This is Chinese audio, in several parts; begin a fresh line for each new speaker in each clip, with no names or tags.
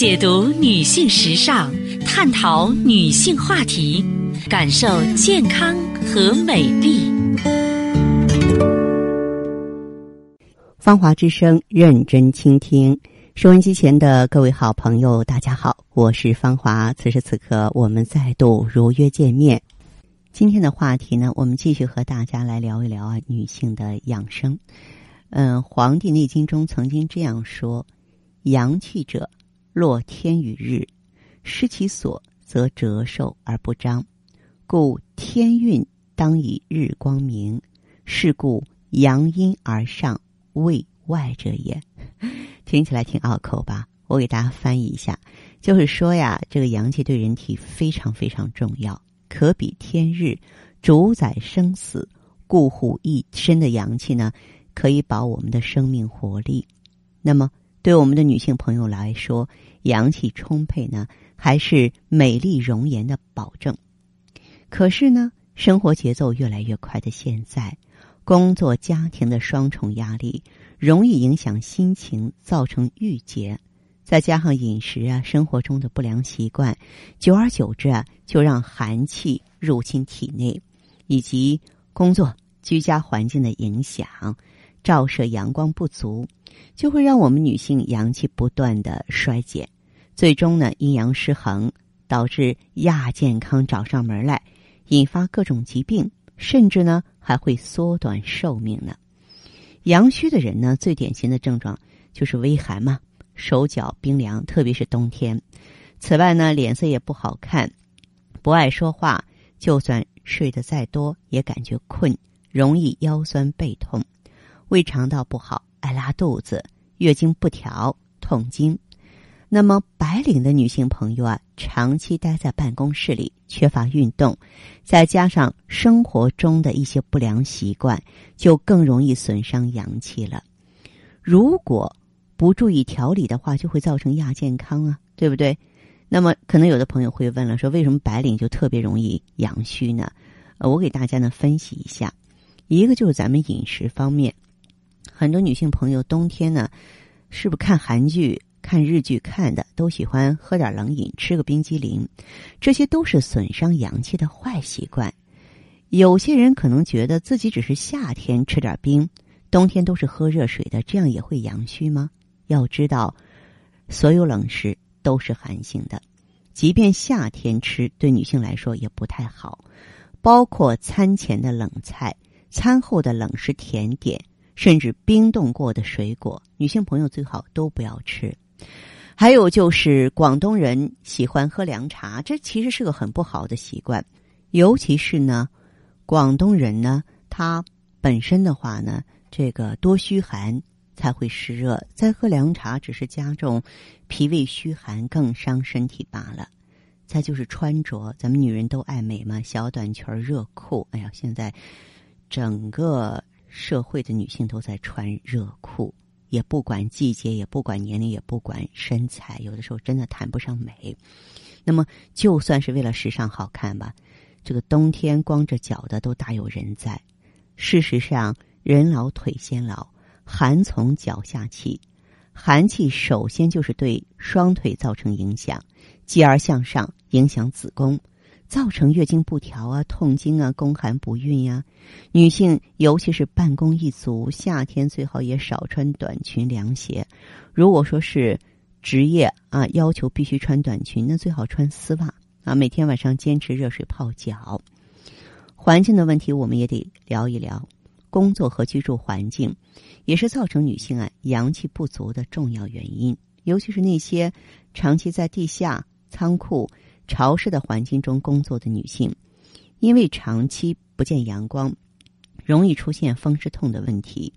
解读女性时尚，探讨女性话题，感受健康和美丽。
芳华之声，认真倾听。收音机前的各位好朋友，大家好，我是芳华。此时此刻，我们再度如约见面。今天的话题呢，我们继续和大家来聊一聊啊，女性的养生。嗯，《黄帝内经》中曾经这样说：“阳气者，若天与日，失其所，则折寿而不彰。故天运当以日光明，是故阳阴而上，为外者也。”听起来挺拗口吧？我给大家翻译一下，就是说呀，这个阳气对人体非常非常重要。可比天日，主宰生死，固护一身的阳气呢，可以保我们的生命活力。那么，对我们的女性朋友来说，阳气充沛呢，还是美丽容颜的保证。可是呢，生活节奏越来越快的现在，工作家庭的双重压力，容易影响心情，造成郁结。再加上饮食啊，生活中的不良习惯，久而久之啊，就让寒气入侵体内，以及工作居家环境的影响，照射阳光不足，就会让我们女性阳气不断的衰减，最终呢，阴阳失衡，导致亚健康找上门来，引发各种疾病，甚至呢，还会缩短寿命呢。阳虚的人呢，最典型的症状就是微寒嘛。手脚冰凉，特别是冬天。此外呢，脸色也不好看，不爱说话，就算睡得再多也感觉困，容易腰酸背痛，胃肠道不好，爱拉肚子，月经不调，痛经。那么白领的女性朋友啊，长期待在办公室里，缺乏运动，再加上生活中的一些不良习惯，就更容易损伤阳气了。如果不注意调理的话，就会造成亚健康啊，对不对？那么，可能有的朋友会问了，说为什么白领就特别容易阳虚呢？呃，我给大家呢分析一下，一个就是咱们饮食方面，很多女性朋友冬天呢，是不是看韩剧、看日剧看的，都喜欢喝点冷饮，吃个冰激凌，这些都是损伤阳气的坏习惯。有些人可能觉得自己只是夏天吃点冰，冬天都是喝热水的，这样也会阳虚吗？要知道，所有冷食都是寒性的，即便夏天吃，对女性来说也不太好。包括餐前的冷菜、餐后的冷食甜点，甚至冰冻过的水果，女性朋友最好都不要吃。还有就是广东人喜欢喝凉茶，这其实是个很不好的习惯。尤其是呢，广东人呢，他本身的话呢，这个多虚寒。才会湿热，再喝凉茶只是加重脾胃虚寒，更伤身体罢了。再就是穿着，咱们女人都爱美嘛，小短裙、热裤。哎呀，现在整个社会的女性都在穿热裤，也不管季节，也不管年龄，也不管身材，有的时候真的谈不上美。那么，就算是为了时尚好看吧，这个冬天光着脚的都大有人在。事实上，人老腿先老。寒从脚下起，寒气首先就是对双腿造成影响，继而向上影响子宫，造成月经不调啊、痛经啊、宫寒不孕呀。女性尤其是办公一族，夏天最好也少穿短裙凉鞋。如果说是职业啊，要求必须穿短裙，那最好穿丝袜啊。每天晚上坚持热水泡脚。环境的问题，我们也得聊一聊。工作和居住环境，也是造成女性啊阳气不足的重要原因。尤其是那些长期在地下、仓库、潮湿的环境中工作的女性，因为长期不见阳光，容易出现风湿痛的问题。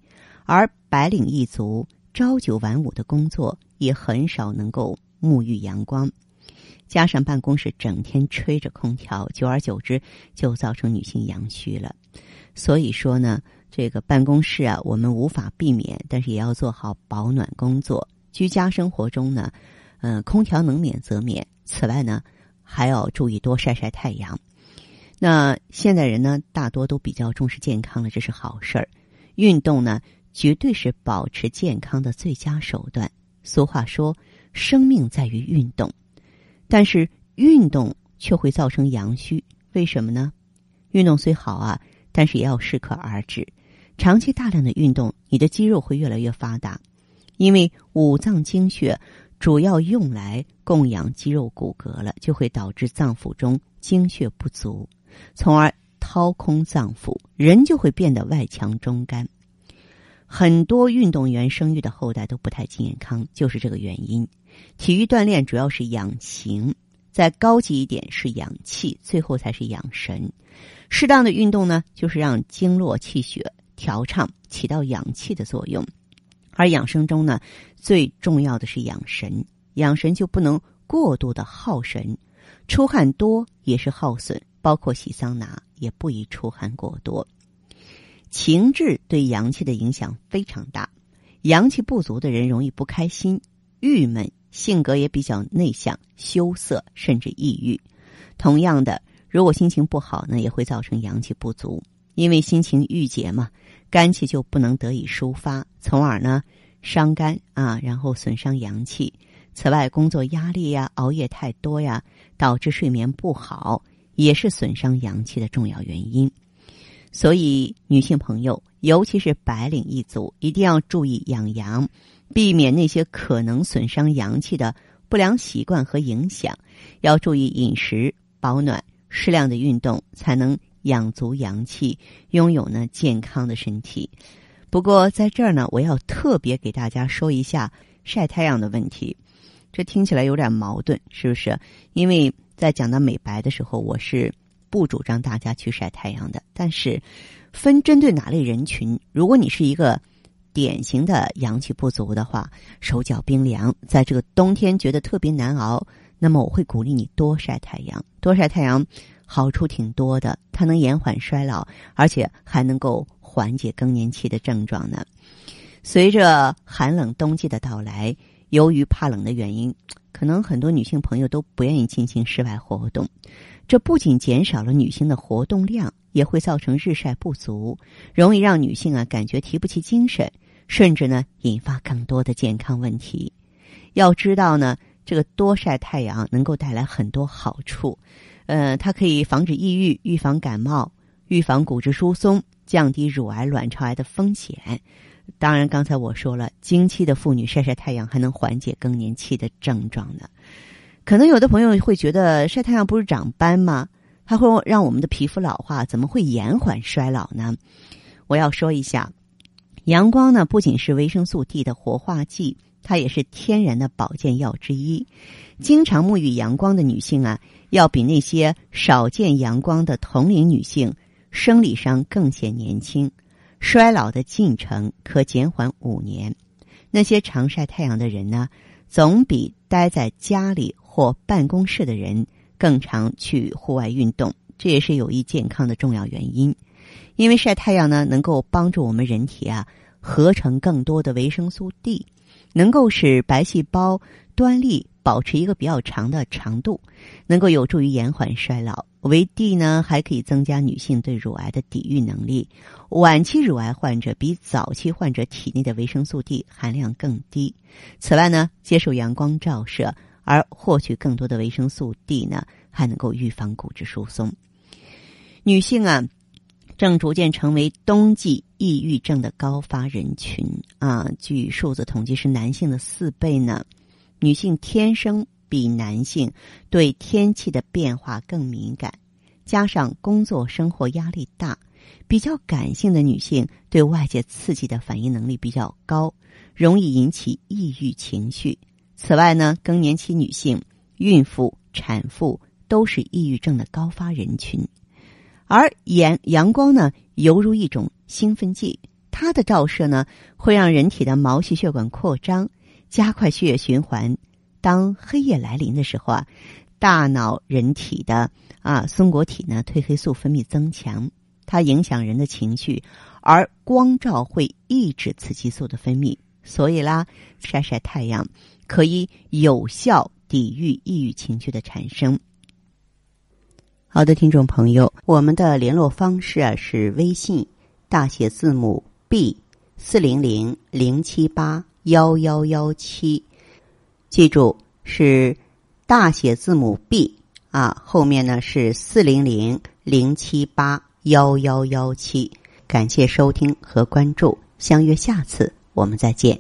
而白领一族朝九晚五的工作，也很少能够沐浴阳光，加上办公室整天吹着空调，久而久之就造成女性阳虚了。所以说呢。这个办公室啊，我们无法避免，但是也要做好保暖工作。居家生活中呢，嗯，空调能免则免。此外呢，还要注意多晒晒太阳。那现在人呢，大多都比较重视健康了，这是好事儿。运动呢，绝对是保持健康的最佳手段。俗话说，生命在于运动，但是运动却会造成阳虚，为什么呢？运动虽好啊，但是也要适可而止。长期大量的运动，你的肌肉会越来越发达，因为五脏精血主要用来供养肌肉骨骼了，就会导致脏腑中精血不足，从而掏空脏腑，人就会变得外强中干。很多运动员生育的后代都不太健康，就是这个原因。体育锻炼主要是养形，再高级一点是养气，最后才是养神。适当的运动呢，就是让经络气血调畅，起到养气的作用。而养生中呢，最重要的是养神，养神就不能过度的耗神，出汗多也是耗损，包括洗桑拿也不宜出汗过多。情志对阳气的影响非常大，阳气不足的人容易不开心、郁闷，性格也比较内向、羞涩，甚至抑郁。同样的。如果心情不好呢，也会造成阳气不足，因为心情郁结嘛，肝气就不能得以抒发，从而呢伤肝啊，然后损伤阳气。此外，工作压力呀、熬夜太多呀，导致睡眠不好，也是损伤阳气的重要原因。所以，女性朋友，尤其是白领一族，一定要注意养阳，避免那些可能损伤阳气的不良习惯和影响。要注意饮食，保暖。适量的运动才能养足阳气，拥有呢健康的身体。不过在这儿呢，我要特别给大家说一下晒太阳的问题。这听起来有点矛盾，是不是？因为在讲到美白的时候，我是不主张大家去晒太阳的。但是分针对哪类人群，如果你是一个典型的阳气不足的话，手脚冰凉，在这个冬天觉得特别难熬。那么我会鼓励你多晒太阳，多晒太阳，好处挺多的。它能延缓衰老，而且还能够缓解更年期的症状呢。随着寒冷冬季的到来，由于怕冷的原因，可能很多女性朋友都不愿意进行室外活动。这不仅减少了女性的活动量，也会造成日晒不足，容易让女性啊感觉提不起精神，甚至呢引发更多的健康问题。要知道呢。这个多晒太阳能够带来很多好处，呃，它可以防止抑郁、预防感冒、预防骨质疏松、降低乳癌、卵巢癌的风险。当然，刚才我说了，经期的妇女晒晒太阳还能缓解更年期的症状呢。可能有的朋友会觉得晒太阳不是长斑吗？它会让我们的皮肤老化，怎么会延缓衰老呢？我要说一下，阳光呢不仅是维生素 D 的活化剂。它也是天然的保健药之一。经常沐浴阳光的女性啊，要比那些少见阳光的同龄女性，生理上更显年轻，衰老的进程可减缓五年。那些常晒太阳的人呢，总比待在家里或办公室的人更常去户外运动，这也是有益健康的重要原因。因为晒太阳呢，能够帮助我们人体啊，合成更多的维生素 D。能够使白细胞端粒保持一个比较长的长度，能够有助于延缓衰老。维 D 呢，还可以增加女性对乳癌的抵御能力。晚期乳癌患者比早期患者体内的维生素 D 含量更低。此外呢，接受阳光照射而获取更多的维生素 D 呢，还能够预防骨质疏松。女性啊。正逐渐成为冬季抑郁症的高发人群啊！据数字统计，是男性的四倍呢。女性天生比男性对天气的变化更敏感，加上工作生活压力大，比较感性的女性对外界刺激的反应能力比较高，容易引起抑郁情绪。此外呢，更年期女性、孕妇、产妇都是抑郁症的高发人群。而阳阳光呢，犹如一种兴奋剂，它的照射呢，会让人体的毛细血管扩张，加快血液循环。当黑夜来临的时候啊，大脑人体的啊松果体呢，褪黑素分泌增强，它影响人的情绪，而光照会抑制雌激素的分泌。所以啦，晒晒太阳可以有效抵御抑郁情绪的产生。好的，听众朋友，我们的联络方式啊是微信大写字母 B 四零零零七八幺幺幺七。记住是大写字母 B 啊，后面呢是四零零零七八幺幺幺七。感谢收听和关注，相约下次我们再见。